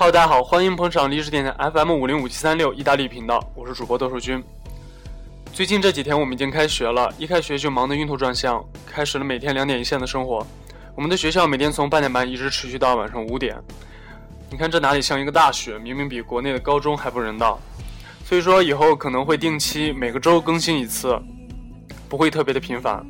Hello，大家好，欢迎捧场历史电台 FM 五零五七三六意大利频道，我是主播豆树君。最近这几天我们已经开学了，一开学就忙得晕头转向，开始了每天两点一线的生活。我们的学校每天从八点半一直持续到晚上五点。你看这哪里像一个大学，明明比国内的高中还不人道。所以说以后可能会定期每个周更新一次，不会特别的频繁。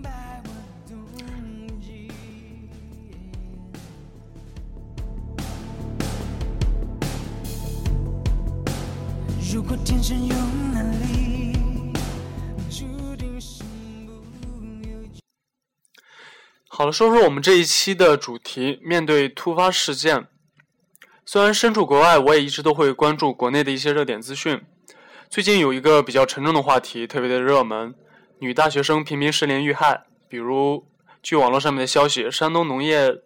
如果天生有能力，注定身不由己好了，说说我们这一期的主题。面对突发事件，虽然身处国外，我也一直都会关注国内的一些热点资讯。最近有一个比较沉重的话题，特别的热门：女大学生频频失联遇害。比如，据网络上面的消息，山东农业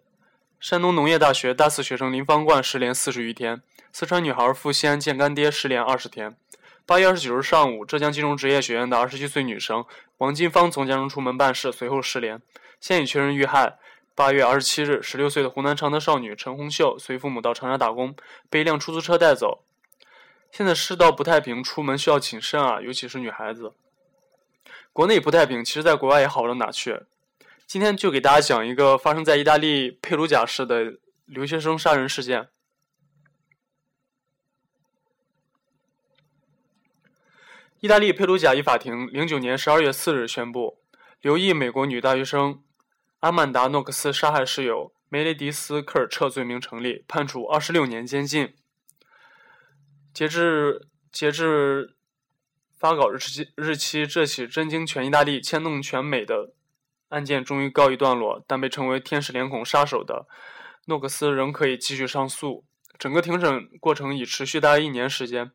山东农业大学大四学生林方冠失联四十余天。四川女孩赴西安见干爹失联二十天。八月二十九日上午，浙江金融职业学院的二十七岁女生王金芳从家中出门办事，随后失联，现已确认遇害。八月二十七日，十六岁的湖南常德少女陈红秀随父母到长沙打工，被一辆出租车带走。现在世道不太平，出门需要谨慎啊，尤其是女孩子。国内不太平，其实在国外也好不到哪去。今天就给大家讲一个发生在意大利佩鲁贾市的留学生杀人事件。意大利佩鲁贾一法庭零九年十二月四日宣布，留意美国女大学生阿曼达诺克斯杀害室友梅雷迪斯科尔彻罪名成立，判处二十六年监禁。截至截至发稿日期日期，这起震惊全意大利、牵动全美的案件终于告一段落。但被称为“天使脸孔杀手”的诺克斯仍可以继续上诉。整个庭审过程已持续大约一年时间。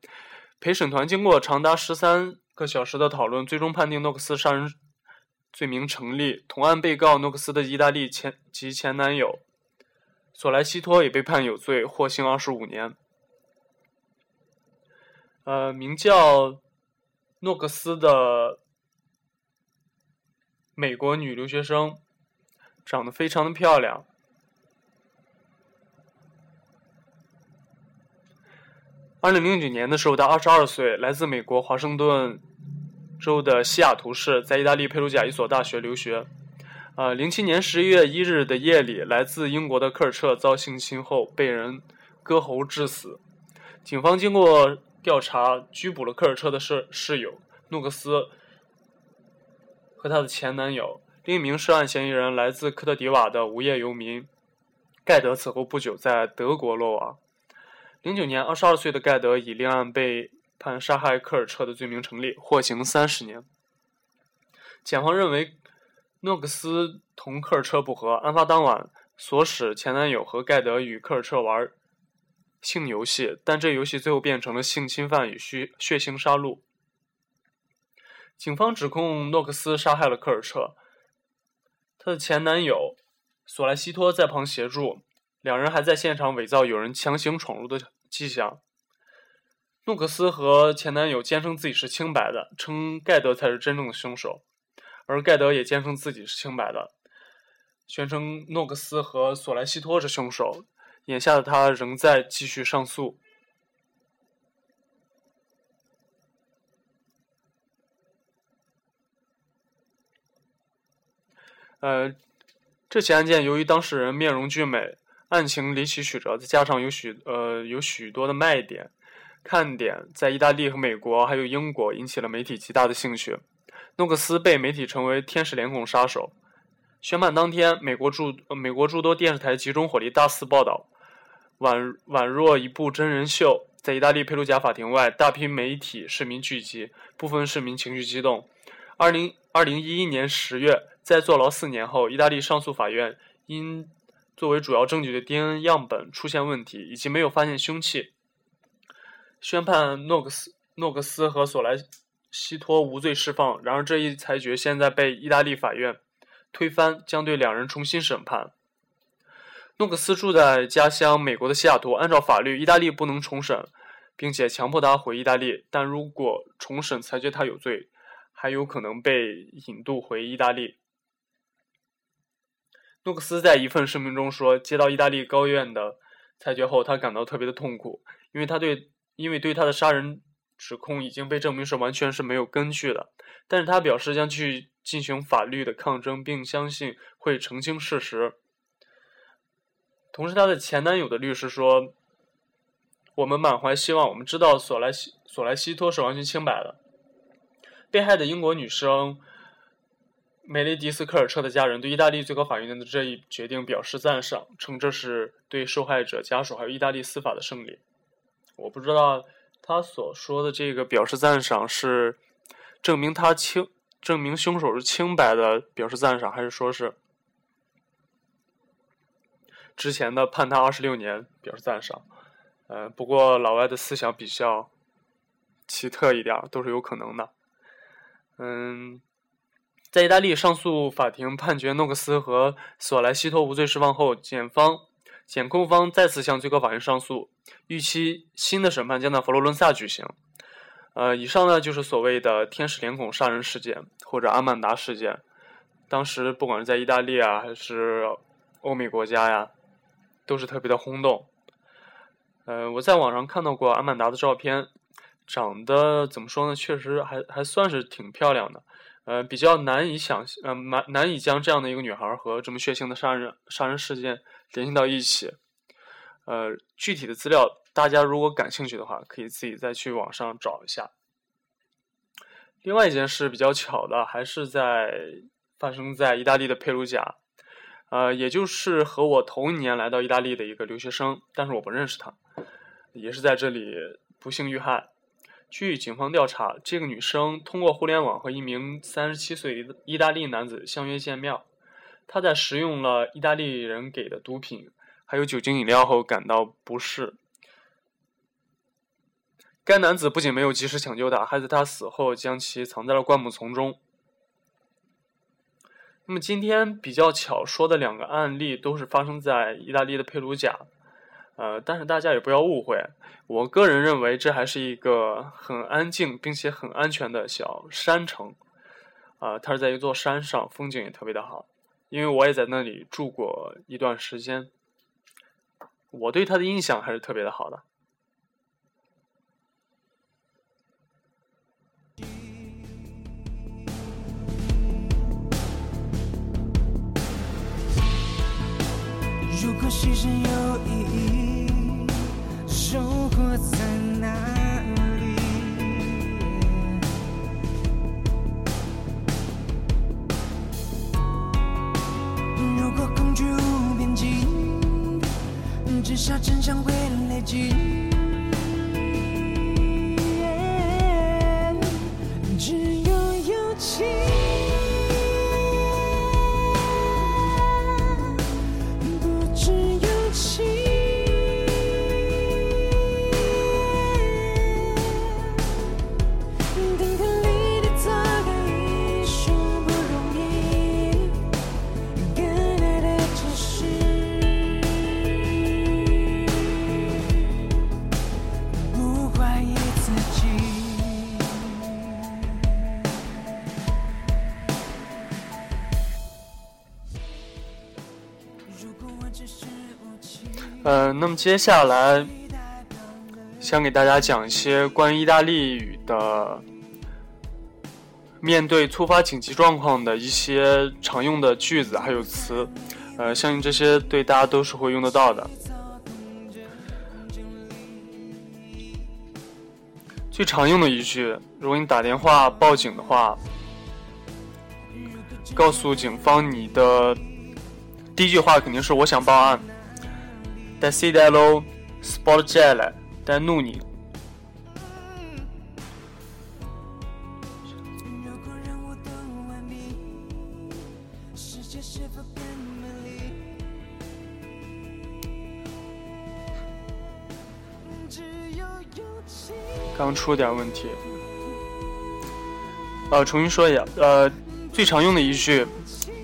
陪审团经过长达十三个小时的讨论，最终判定诺克斯杀人罪名成立。同案被告诺克斯的意大利前及前男友索莱西托也被判有罪，获刑二十五年。呃，名叫诺克斯的美国女留学生，长得非常的漂亮。二零零九年的时候，他二十二岁，来自美国华盛顿州的西雅图市，在意大利佩鲁贾一所大学留学。呃，零七年十一月一日的夜里，来自英国的科尔彻遭性侵后被人割喉致死。警方经过调查，拘捕了科尔彻的室室友诺克斯和他的前男友。另一名涉案嫌疑人来自科特迪瓦的无业游民盖德，此后不久在德国落网。零九年，二十二岁的盖德以另案被判杀害科尔彻的罪名成立，获刑三十年。检方认为，诺克斯同科尔彻不和，案发当晚唆使前男友和盖德与科尔彻玩性游戏，但这游戏最后变成了性侵犯与血血腥杀戮。警方指控诺克斯杀害了科尔彻，他的前男友索莱西托在旁协助。两人还在现场伪造有人强行闯入的迹象。诺克斯和前男友坚称自己是清白的，称盖德才是真正的凶手，而盖德也坚称自己是清白的，宣称诺克斯和索莱西托是凶手。眼下的他仍在继续上诉。呃，这起案件由于当事人面容俊美。案情离奇曲折，再加上有许呃有许多的卖点、看点，在意大利和美国还有英国引起了媒体极大的兴趣。诺克斯被媒体称为“天使脸孔杀手”。宣判当天，美国诸美国诸多电视台集中火力大肆报道，宛宛若一部真人秀。在意大利佩鲁贾法庭外，大批媒体市民聚集，部分市民情绪激动。二零二零一一年十月，在坐牢四年后，意大利上诉法院因作为主要证据的 DNA 样本出现问题，以及没有发现凶器，宣判诺克斯、诺克斯和索莱西托无罪释放。然而，这一裁决现在被意大利法院推翻，将对两人重新审判。诺克斯住在家乡美国的西雅图，按照法律，意大利不能重审，并且强迫他回意大利。但如果重审裁决他有罪，还有可能被引渡回意大利。诺克斯在一份声明中说：“接到意大利高院的裁决后，他感到特别的痛苦，因为他对因为对他的杀人指控已经被证明是完全是没有根据的。但是他表示将去进行法律的抗争，并相信会澄清事实。同时，他的前男友的律师说：“我们满怀希望，我们知道索莱西索莱西托是完全清白的。”被害的英国女生梅雷迪斯科尔彻的家人对意大利最高法院的这一决定表示赞赏，称这是对受害者家属还有意大利司法的胜利。我不知道他所说的这个表示赞赏是证明他清证明凶手是清白的表示赞赏，还是说是之前的判他二十六年表示赞赏？呃，不过老外的思想比较奇特一点，都是有可能的。嗯，在意大利上诉法庭判决诺克斯和索莱西托无罪释放后，检方、检控方再次向最高法院上诉，预期新的审判将在佛罗伦萨举行。呃，以上呢就是所谓的“天使脸孔杀人事件”或者阿曼达事件。当时不管是在意大利啊，还是欧美国家呀，都是特别的轰动。呃，我在网上看到过阿曼达的照片。长得怎么说呢？确实还还算是挺漂亮的，呃，比较难以想象，呃，难难以将这样的一个女孩和这么血腥的杀人杀人事件联系到一起。呃，具体的资料大家如果感兴趣的话，可以自己再去网上找一下。另外一件事比较巧的，还是在发生在意大利的佩鲁贾，呃，也就是和我同一年来到意大利的一个留学生，但是我不认识他，也是在这里不幸遇害。据警方调查，这个女生通过互联网和一名三十七岁意大利男子相约见面。她在食用了意大利人给的毒品，还有酒精饮料后感到不适。该男子不仅没有及时抢救她，还在她死后将其藏在了灌木丛中。那么今天比较巧说的两个案例都是发生在意大利的佩鲁贾。呃，但是大家也不要误会，我个人认为这还是一个很安静并且很安全的小山城，啊，它是在一座山上，风景也特别的好，因为我也在那里住过一段时间，我对它的印象还是特别的好的。如果牺牲有意义。我在哪里？如果恐惧无边际，至少真相会累积。嗯，那么接下来想给大家讲一些关于意大利语的，面对突发紧急状况的一些常用的句子还有词，呃，相信这些对大家都是会用得到的。最常用的一句，如果你打电话报警的话，告诉警方你的第一句话肯定是“我想报案”。Desidero sporgere da nuni。刚出点问题，呃，重新说一下，呃，最常用的一句，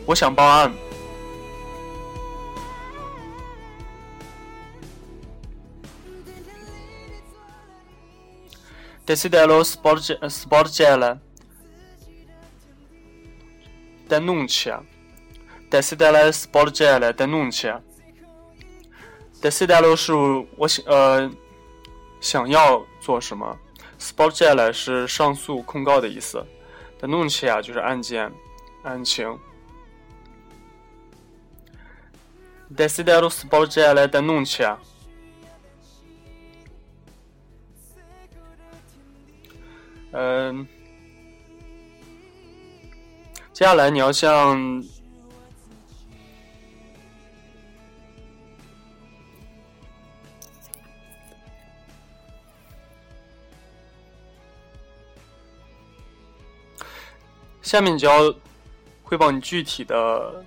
我想报案。Desidero sporgere denuncia. Desidero sporgere denuncia. desiderio 是我想呃想要做什么，sporgere 是上诉控告的意思，denuncia 就是案件案情。desiderio sporgere denuncia。嗯，接下来你要向下面就要汇报你具体的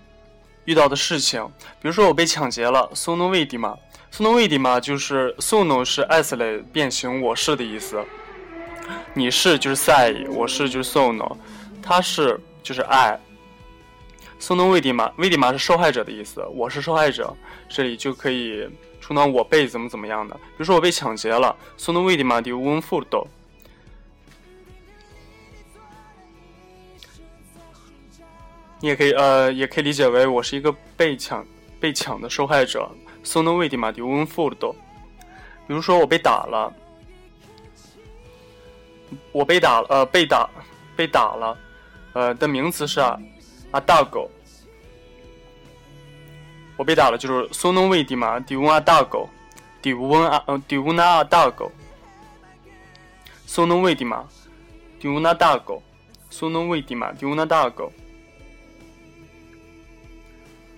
遇到的事情，比如说我被抢劫了，sono vittima，sono vittima 就是 sono 是 essere 变形我是的意思。你是就是 say，我是就是 sono，他是就是爱。sono vittima vittima 是受害者的意思，我是受害者，这里就可以充当我被怎么怎么样的。比如说我被抢劫了，sono vittima di un furto。你也可以呃，也可以理解为我是一个被抢被抢的受害者，sono vittima di un furto。比如说我被打了。我被打了，呃，被打，被打了，呃，的名词是啊，啊，大狗。我被打了，就是 sono vittima di una dago, di una, di una dago. sono vittima di una dago, sono vittima di una dago.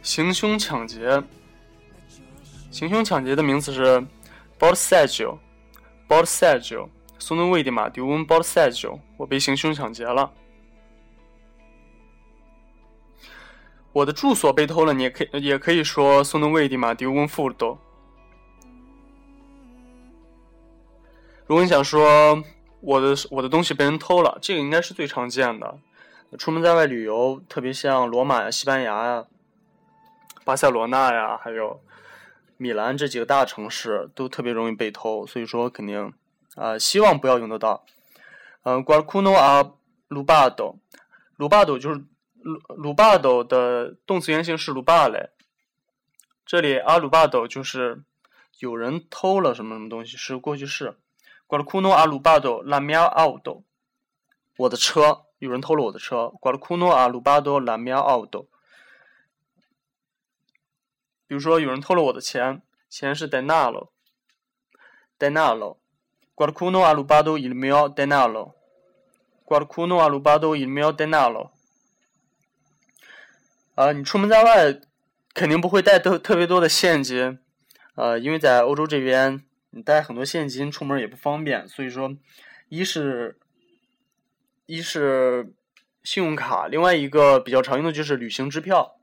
行凶抢劫，行凶抢劫的名词是 borsaggio, borsaggio。Sono vittima di un borsaggio，我被行凶抢劫了。我的住所被偷了，你也可以也可以说 sono vittima di un furto。如果你想说我的我的东西被人偷了，这个应该是最常见的。出门在外旅游，特别像罗马呀、西班牙呀、巴塞罗那呀，还有米兰这几个大城市，都特别容易被偷，所以说肯定。啊，希望不要用得到。嗯，qualcuno a rubado，rubado 就是 rubado 的动词原形是 rubare。这里 a rubado 就是有人偷了什么什么东西，是过去式。qualcuno a rubado la mia auto，我的车，有人偷了我的车。qualcuno a rubado la mia auto。比如说，有人偷了我的钱，钱是 denaro，denaro。Qualcuno ha rubato il mio denaro. Qualcuno ha rubato il mio denaro. 啊，你出门在外肯定不会带特特别多的现金，呃，因为在欧洲这边你带很多现金出门也不方便，所以说，一是，一是信用卡，另外一个比较常用的就是旅行支票。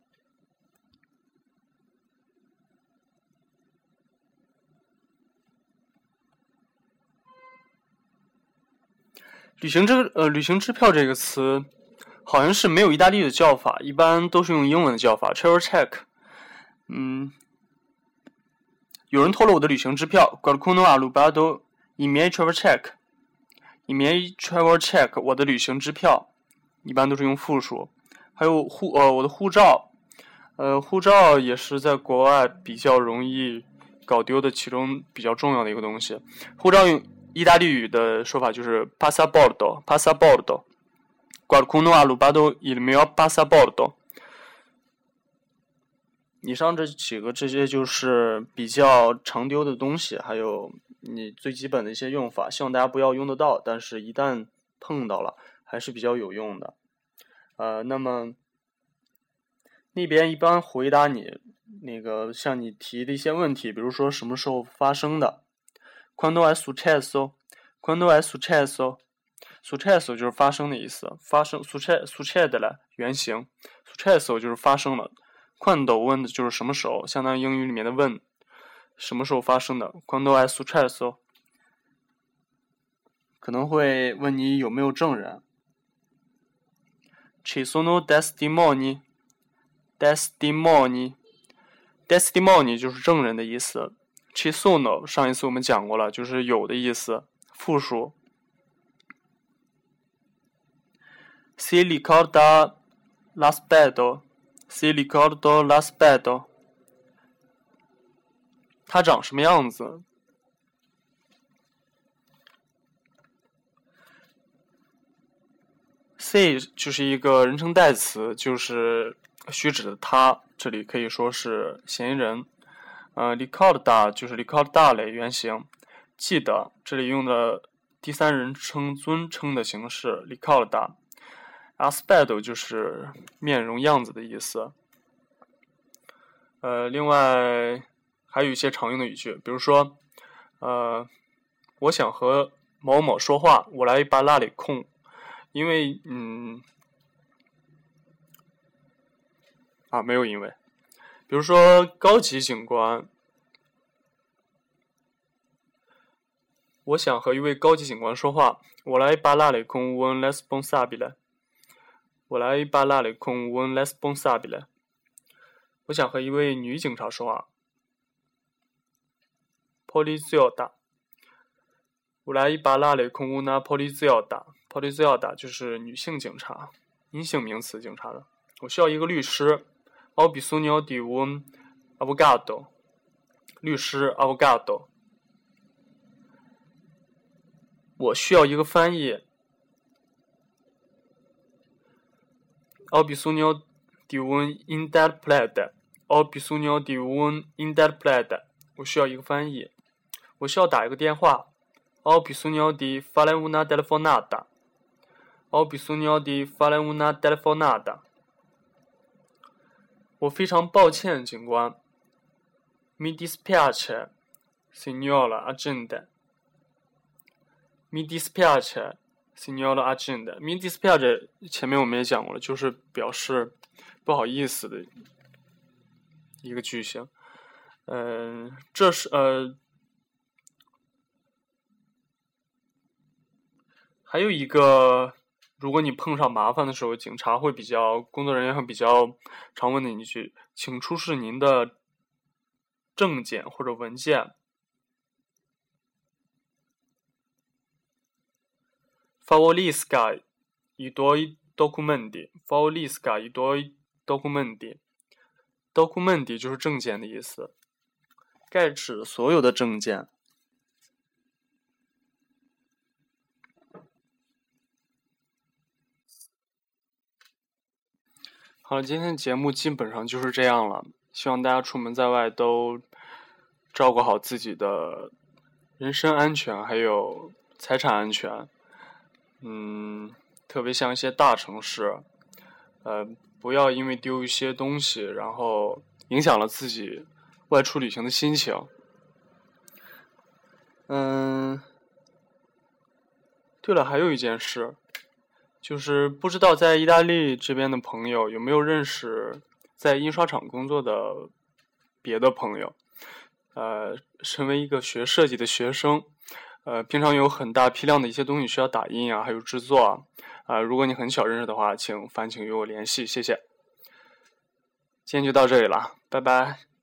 旅行支呃，旅行支票这个词好像是没有意大利的叫法，一般都是用英文的叫法，travel check。嗯，有人偷了我的旅行支票，qualcuno ha rubato il mio travel check。il mio travel check，我的旅行支票，一般都是用复数。还有护呃，我的护照，呃，护照也是在国外比较容易搞丢的其中比较重要的一个东西。护照用。意大利语的说法就是 passaporto，passaporto。qualcuno ha rubato il mio passaporto。以上这几个这些就是比较常丢的东西，还有你最基本的一些用法，希望大家不要用得到，但是一旦碰到了，还是比较有用的。呃，那么那边一般回答你那个向你提的一些问题，比如说什么时候发生的。Quando è successo? Quando è successo? Successo 就是发生的意思，发生 success succede 了原型，successo 就是发生了。Quando 问的就是什么时候，相当于英语里面的问，什么时候发生的。Quando è successo？可能会问你有没有证人。Ci sono testimoni? Testimoni? Testimoni 就是证人的意思。Ci sono，上一次我们讲过了，就是有的意思，复数。Si ricorda l'aspetto? Si ricorda l'aspetto? 它长什么样子？C 就是一个人称代词，就是虚指的他，这里可以说是嫌疑人。呃，ricorda 就是 ricorda 类原型，记得这里用的第三人称尊称的形式 ricorda。aspetto 就是面容样子的意思。呃，另外还有一些常用的语句，比如说，呃，我想和某某说话，我来把那里空，因为嗯，啊，没有因为。比如说，高级警官，我想和一位高级警官说话，我来把那里空问 responsabile。我来把那里空问 responsabile。我想和一位女警察说话。polizio da，。我来把那里空问那 poliziotta。poliziotta 就是女性警察，阴性名词，警察的。我需要一个律师。Ho bisogno di un avvocato。律师 avvocato。我需要一个翻译。ho bisogno di un interprete。ho bisogno di un interprete。我需要一个翻译。我需要打一个电话。ho bisogno di fare una telefonata。ho bisogno di fare una telefonata。我非常抱歉，警官。Mi dispiace, signora agente. Mi dispiace, signora agente. Mi dispiace 前面我们也讲过了，就是表示不好意思的一个句型。嗯，这是呃，还有一个。如果你碰上麻烦的时候，警察会比较，工作人员会比较常问的一句：“请出示您的证件或者文件。” Favorisca i tuoi documenti. Favorisca i tuoi documenti. Documenti 就是证件的意思，盖指所有的证件。好了，今天节目基本上就是这样了。希望大家出门在外都照顾好自己的人身安全，还有财产安全。嗯，特别像一些大城市，呃，不要因为丢一些东西，然后影响了自己外出旅行的心情。嗯，对了，还有一件事。就是不知道在意大利这边的朋友有没有认识在印刷厂工作的别的朋友？呃，身为一个学设计的学生，呃，平常有很大批量的一些东西需要打印啊，还有制作啊。啊，如果你很巧认识的话，请烦请与我联系，谢谢。今天就到这里了，拜拜。